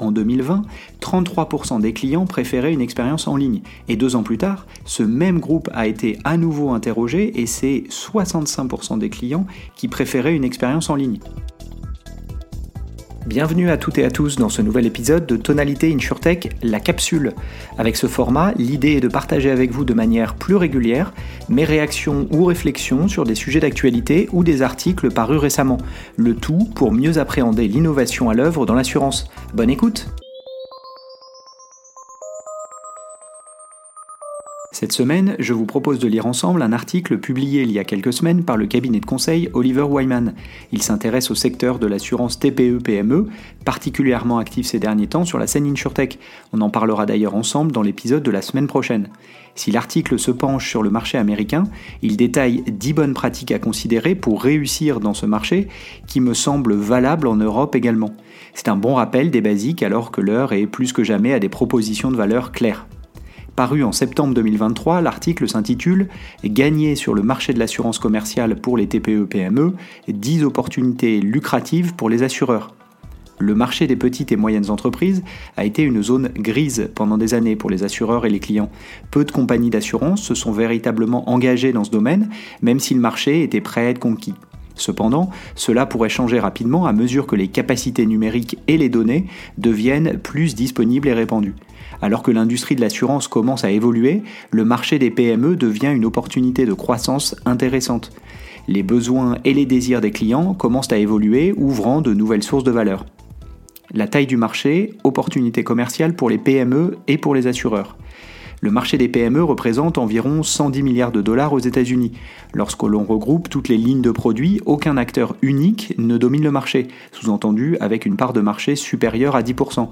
En 2020, 33% des clients préféraient une expérience en ligne. Et deux ans plus tard, ce même groupe a été à nouveau interrogé et c'est 65% des clients qui préféraient une expérience en ligne. Bienvenue à toutes et à tous dans ce nouvel épisode de Tonalité InsurTech, la capsule. Avec ce format, l'idée est de partager avec vous de manière plus régulière mes réactions ou réflexions sur des sujets d'actualité ou des articles parus récemment. Le tout pour mieux appréhender l'innovation à l'œuvre dans l'assurance. Bonne écoute Cette semaine, je vous propose de lire ensemble un article publié il y a quelques semaines par le cabinet de conseil Oliver Wyman. Il s'intéresse au secteur de l'assurance TPE-PME, particulièrement actif ces derniers temps sur la scène InsurTech. On en parlera d'ailleurs ensemble dans l'épisode de la semaine prochaine. Si l'article se penche sur le marché américain, il détaille 10 bonnes pratiques à considérer pour réussir dans ce marché qui me semble valable en Europe également. C'est un bon rappel des basiques alors que l'heure est plus que jamais à des propositions de valeur claires. Paru en septembre 2023, l'article s'intitule Gagner sur le marché de l'assurance commerciale pour les TPE-PME, 10 opportunités lucratives pour les assureurs. Le marché des petites et moyennes entreprises a été une zone grise pendant des années pour les assureurs et les clients. Peu de compagnies d'assurance se sont véritablement engagées dans ce domaine, même si le marché était prêt à être conquis. Cependant, cela pourrait changer rapidement à mesure que les capacités numériques et les données deviennent plus disponibles et répandues. Alors que l'industrie de l'assurance commence à évoluer, le marché des PME devient une opportunité de croissance intéressante. Les besoins et les désirs des clients commencent à évoluer, ouvrant de nouvelles sources de valeur. La taille du marché, opportunité commerciale pour les PME et pour les assureurs. Le marché des PME représente environ 110 milliards de dollars aux États-Unis. Lorsque l'on regroupe toutes les lignes de produits, aucun acteur unique ne domine le marché, sous-entendu avec une part de marché supérieure à 10%.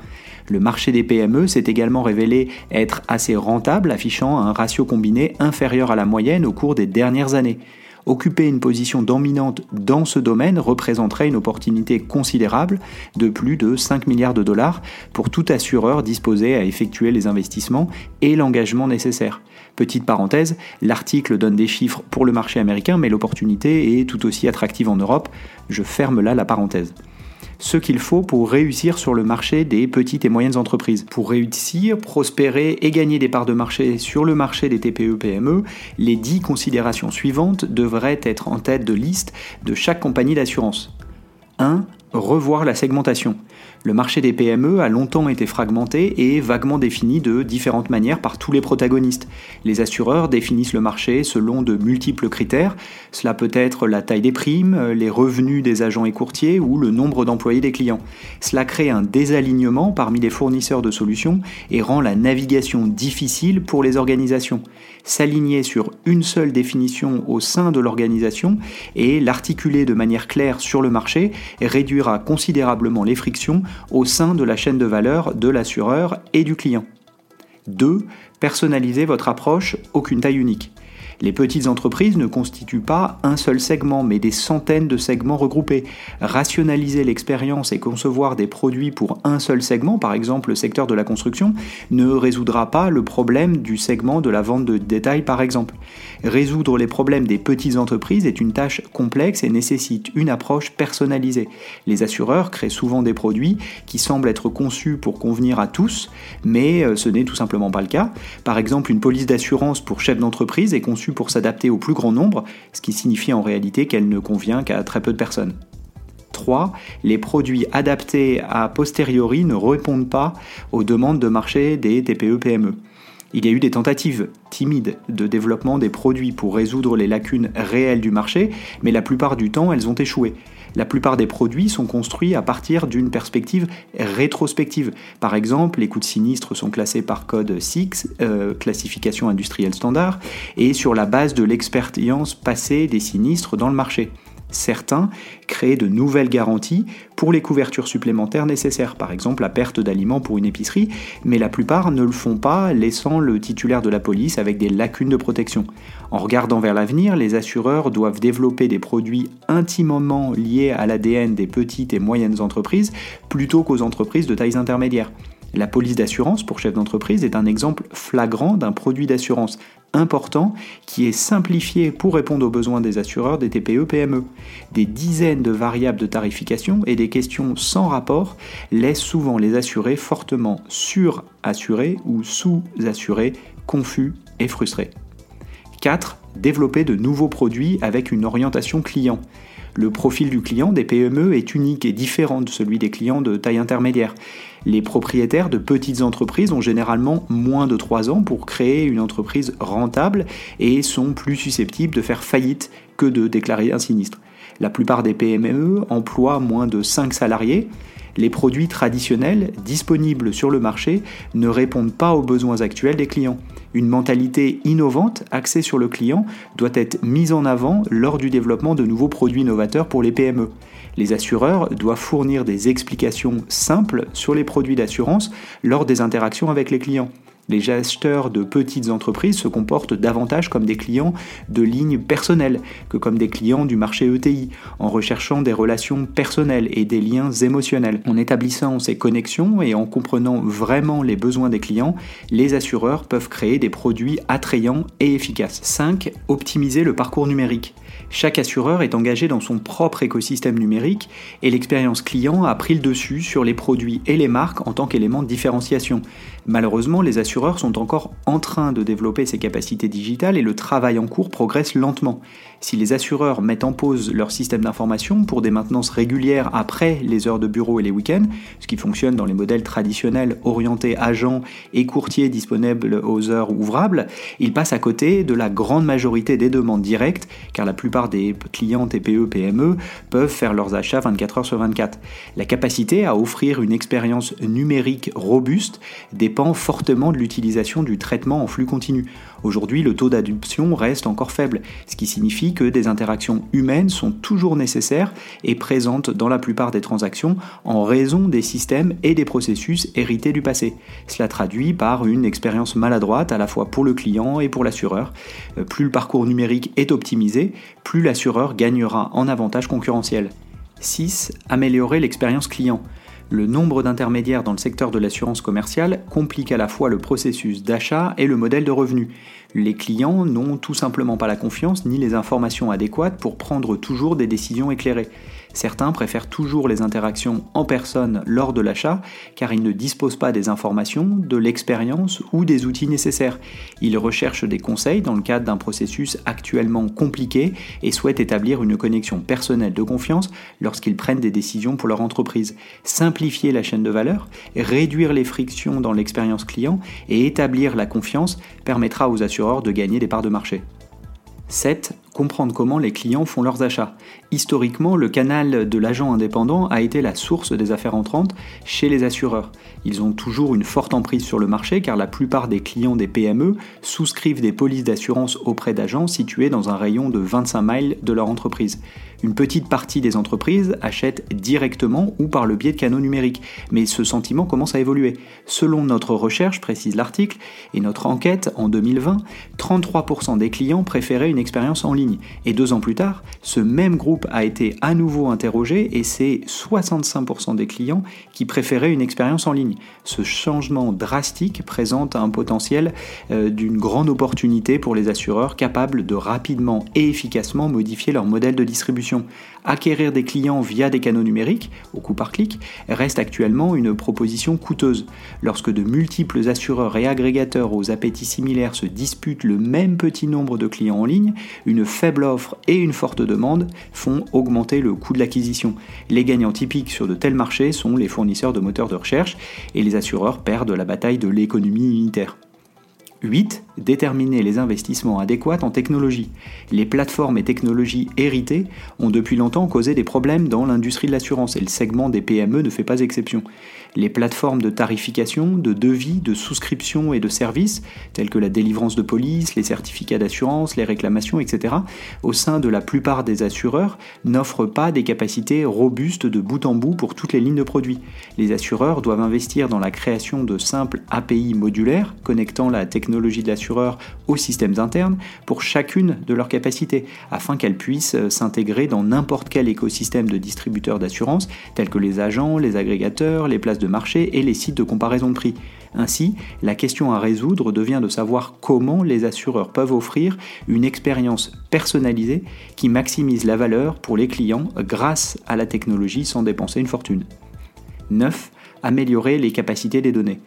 Le marché des PME s'est également révélé être assez rentable, affichant un ratio combiné inférieur à la moyenne au cours des dernières années. Occuper une position dominante dans ce domaine représenterait une opportunité considérable de plus de 5 milliards de dollars pour tout assureur disposé à effectuer les investissements et l'engagement nécessaire. Petite parenthèse, l'article donne des chiffres pour le marché américain, mais l'opportunité est tout aussi attractive en Europe. Je ferme là la parenthèse ce qu'il faut pour réussir sur le marché des petites et moyennes entreprises. Pour réussir, prospérer et gagner des parts de marché sur le marché des TPE-PME, les 10 considérations suivantes devraient être en tête de liste de chaque compagnie d'assurance. 1. Revoir la segmentation. Le marché des PME a longtemps été fragmenté et vaguement défini de différentes manières par tous les protagonistes. Les assureurs définissent le marché selon de multiples critères. Cela peut être la taille des primes, les revenus des agents et courtiers ou le nombre d'employés des clients. Cela crée un désalignement parmi les fournisseurs de solutions et rend la navigation difficile pour les organisations. S'aligner sur une seule définition au sein de l'organisation et l'articuler de manière claire sur le marché réduira considérablement les frictions au sein de la chaîne de valeur de l'assureur et du client. 2. Personnalisez votre approche, aucune taille unique. Les petites entreprises ne constituent pas un seul segment, mais des centaines de segments regroupés. Rationaliser l'expérience et concevoir des produits pour un seul segment, par exemple le secteur de la construction, ne résoudra pas le problème du segment de la vente de détail, par exemple. Résoudre les problèmes des petites entreprises est une tâche complexe et nécessite une approche personnalisée. Les assureurs créent souvent des produits qui semblent être conçus pour convenir à tous, mais euh, ce n'est tout simplement pas le cas. Par exemple, une police d'assurance pour chef d'entreprise est conçue pour s'adapter au plus grand nombre, ce qui signifie en réalité qu'elle ne convient qu'à très peu de personnes. 3. Les produits adaptés a posteriori ne répondent pas aux demandes de marché des TPE-PME. Il y a eu des tentatives timides de développement des produits pour résoudre les lacunes réelles du marché, mais la plupart du temps elles ont échoué. La plupart des produits sont construits à partir d'une perspective rétrospective. Par exemple, les coûts de sinistre sont classés par code 6, euh, classification industrielle standard, et sur la base de l'expérience passée des sinistres dans le marché. Certains créent de nouvelles garanties pour les couvertures supplémentaires nécessaires, par exemple la perte d'aliments pour une épicerie, mais la plupart ne le font pas, laissant le titulaire de la police avec des lacunes de protection. En regardant vers l'avenir, les assureurs doivent développer des produits intimement liés à l'ADN des petites et moyennes entreprises plutôt qu'aux entreprises de tailles intermédiaires. La police d'assurance pour chef d'entreprise est un exemple flagrant d'un produit d'assurance important qui est simplifié pour répondre aux besoins des assureurs des TPE-PME. Des dizaines de variables de tarification et des questions sans rapport laissent souvent les assurés fortement surassurés ou sous-assurés, confus et frustrés. 4. Développer de nouveaux produits avec une orientation client. Le profil du client des PME est unique et différent de celui des clients de taille intermédiaire. Les propriétaires de petites entreprises ont généralement moins de 3 ans pour créer une entreprise rentable et sont plus susceptibles de faire faillite que de déclarer un sinistre. La plupart des PME emploient moins de 5 salariés. Les produits traditionnels disponibles sur le marché ne répondent pas aux besoins actuels des clients. Une mentalité innovante axée sur le client doit être mise en avant lors du développement de nouveaux produits novateurs pour les PME. Les assureurs doivent fournir des explications simples sur les produits d'assurance lors des interactions avec les clients. Les acheteurs de petites entreprises se comportent davantage comme des clients de lignes personnelles que comme des clients du marché ETI, en recherchant des relations personnelles et des liens émotionnels. En établissant ces connexions et en comprenant vraiment les besoins des clients, les assureurs peuvent créer des produits attrayants et efficaces. 5. Optimiser le parcours numérique. Chaque assureur est engagé dans son propre écosystème numérique et l'expérience client a pris le dessus sur les produits et les marques en tant qu'élément de différenciation. Malheureusement, les assureurs sont encore en train de développer ces capacités digitales et le travail en cours progresse lentement. Si les assureurs mettent en pause leur système d'information pour des maintenances régulières après les heures de bureau et les week-ends, ce qui fonctionne dans les modèles traditionnels orientés agents et courtiers disponibles aux heures ouvrables, ils passent à côté de la grande majorité des demandes directes, car la plupart des clients TPE, PME peuvent faire leurs achats 24 heures sur 24. La capacité à offrir une expérience numérique robuste dépend fortement de l'utilisation du traitement en flux continu. Aujourd'hui, le taux d'adoption reste encore faible, ce qui signifie que des interactions humaines sont toujours nécessaires et présentes dans la plupart des transactions en raison des systèmes et des processus hérités du passé. Cela traduit par une expérience maladroite à la fois pour le client et pour l'assureur. Euh, plus le parcours numérique est optimisé, plus l'assureur gagnera en avantage concurrentiel. 6. Améliorer l'expérience client. Le nombre d'intermédiaires dans le secteur de l'assurance commerciale complique à la fois le processus d'achat et le modèle de revenu. Les clients n'ont tout simplement pas la confiance ni les informations adéquates pour prendre toujours des décisions éclairées. Certains préfèrent toujours les interactions en personne lors de l'achat car ils ne disposent pas des informations, de l'expérience ou des outils nécessaires. Ils recherchent des conseils dans le cadre d'un processus actuellement compliqué et souhaitent établir une connexion personnelle de confiance lorsqu'ils prennent des décisions pour leur entreprise. Simplifier la chaîne de valeur, réduire les frictions dans l'expérience client et établir la confiance permettra aux assureurs de gagner des parts de marché. 7. Comprendre comment les clients font leurs achats. Historiquement, le canal de l'agent indépendant a été la source des affaires entrantes chez les assureurs. Ils ont toujours une forte emprise sur le marché car la plupart des clients des PME souscrivent des polices d'assurance auprès d'agents situés dans un rayon de 25 miles de leur entreprise. Une petite partie des entreprises achètent directement ou par le biais de canaux numériques, mais ce sentiment commence à évoluer. Selon notre recherche, précise l'article, et notre enquête en 2020, 33% des clients préféraient une expérience en ligne. Et deux ans plus tard, ce même groupe a été à nouveau interrogé et c'est 65% des clients qui préféraient une expérience en ligne. Ce changement drastique présente un potentiel euh, d'une grande opportunité pour les assureurs capables de rapidement et efficacement modifier leur modèle de distribution Acquérir des clients via des canaux numériques, au coup par clic, reste actuellement une proposition coûteuse. Lorsque de multiples assureurs et agrégateurs aux appétits similaires se disputent le même petit nombre de clients en ligne, une faible offre et une forte demande font augmenter le coût de l'acquisition. Les gagnants typiques sur de tels marchés sont les fournisseurs de moteurs de recherche et les assureurs perdent la bataille de l'économie unitaire. 8. Déterminer les investissements adéquats en technologie. Les plateformes et technologies héritées ont depuis longtemps causé des problèmes dans l'industrie de l'assurance et le segment des PME ne fait pas exception. Les plateformes de tarification, de devis, de souscription et de services, telles que la délivrance de police, les certificats d'assurance, les réclamations, etc., au sein de la plupart des assureurs, n'offrent pas des capacités robustes de bout en bout pour toutes les lignes de produits. Les assureurs doivent investir dans la création de simples API modulaires connectant la technologie de l'assureur aux systèmes internes pour chacune de leurs capacités, afin qu'elles puissent s'intégrer dans n'importe quel écosystème de distributeurs d'assurance, tels que les agents, les agrégateurs, les places de marché et les sites de comparaison de prix. Ainsi, la question à résoudre devient de savoir comment les assureurs peuvent offrir une expérience personnalisée qui maximise la valeur pour les clients grâce à la technologie sans dépenser une fortune. 9. Améliorer les capacités des données.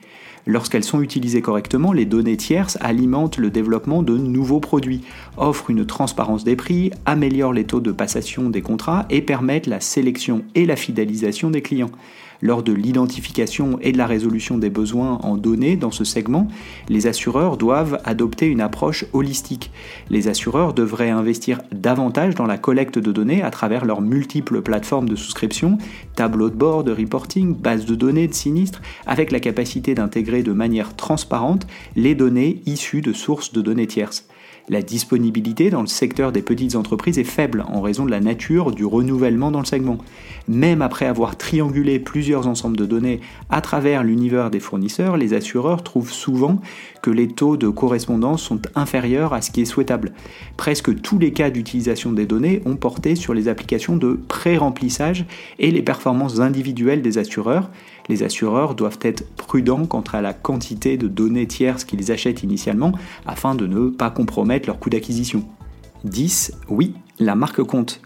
Lorsqu'elles sont utilisées correctement, les données tierces alimentent le développement de nouveaux produits, offrent une transparence des prix, améliorent les taux de passation des contrats et permettent la sélection et la fidélisation des clients. Lors de l'identification et de la résolution des besoins en données dans ce segment, les assureurs doivent adopter une approche holistique. Les assureurs devraient investir davantage dans la collecte de données à travers leurs multiples plateformes de souscription, tableaux de bord, de reporting, bases de données de sinistres, avec la capacité d'intégrer de manière transparente les données issues de sources de données tierces. La disponibilité dans le secteur des petites entreprises est faible en raison de la nature du renouvellement dans le segment. Même après avoir triangulé plusieurs ensembles de données à travers l'univers des fournisseurs, les assureurs trouvent souvent que les taux de correspondance sont inférieurs à ce qui est souhaitable. Presque tous les cas d'utilisation des données ont porté sur les applications de pré-remplissage et les performances individuelles des assureurs, les assureurs doivent être prudents quant à la quantité de données tierces qu'ils achètent initialement afin de ne pas compromettre leur coût d'acquisition. 10. Oui, la marque compte.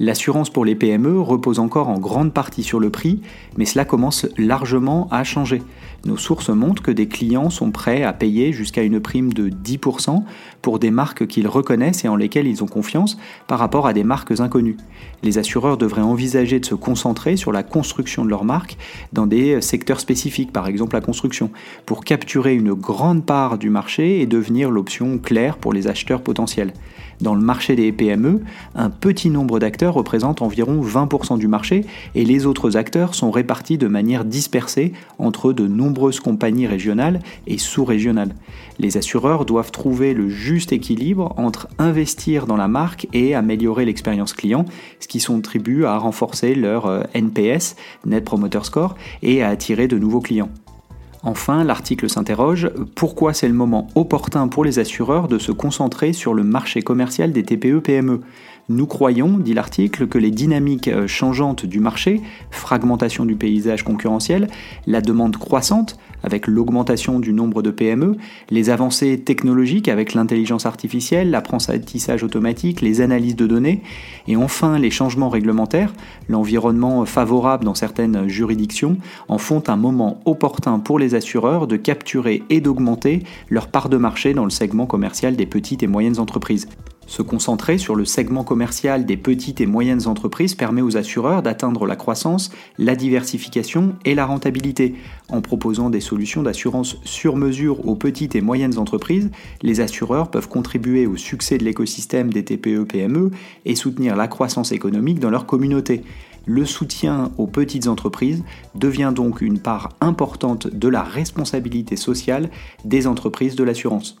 L'assurance pour les PME repose encore en grande partie sur le prix, mais cela commence largement à changer. Nos sources montrent que des clients sont prêts à payer jusqu'à une prime de 10% pour des marques qu'ils reconnaissent et en lesquelles ils ont confiance par rapport à des marques inconnues. Les assureurs devraient envisager de se concentrer sur la construction de leur marque dans des secteurs spécifiques, par exemple la construction, pour capturer une grande part du marché et devenir l'option claire pour les acheteurs potentiels. Dans le marché des PME, un petit nombre d'acteurs représente environ 20% du marché et les autres acteurs sont répartis de manière dispersée entre de nombreuses compagnies régionales et sous-régionales. Les assureurs doivent trouver le juste équilibre entre investir dans la marque et améliorer l'expérience client, ce qui contribue à renforcer leur euh, NPS, Net Promoter Score, et à attirer de nouveaux clients. Enfin, l'article s'interroge pourquoi c'est le moment opportun pour les assureurs de se concentrer sur le marché commercial des TPE-PME. Nous croyons, dit l'article, que les dynamiques euh, changeantes du marché, fragmentation du paysage concurrentiel, la demande croissante, avec l'augmentation du nombre de PME, les avancées technologiques avec l'intelligence artificielle, l'apprentissage automatique, les analyses de données, et enfin les changements réglementaires, l'environnement favorable dans certaines juridictions, en font un moment opportun pour les assureurs de capturer et d'augmenter leur part de marché dans le segment commercial des petites et moyennes entreprises. Se concentrer sur le segment commercial des petites et moyennes entreprises permet aux assureurs d'atteindre la croissance, la diversification et la rentabilité. En proposant des solutions d'assurance sur mesure aux petites et moyennes entreprises, les assureurs peuvent contribuer au succès de l'écosystème des TPE-PME et soutenir la croissance économique dans leur communauté. Le soutien aux petites entreprises devient donc une part importante de la responsabilité sociale des entreprises de l'assurance.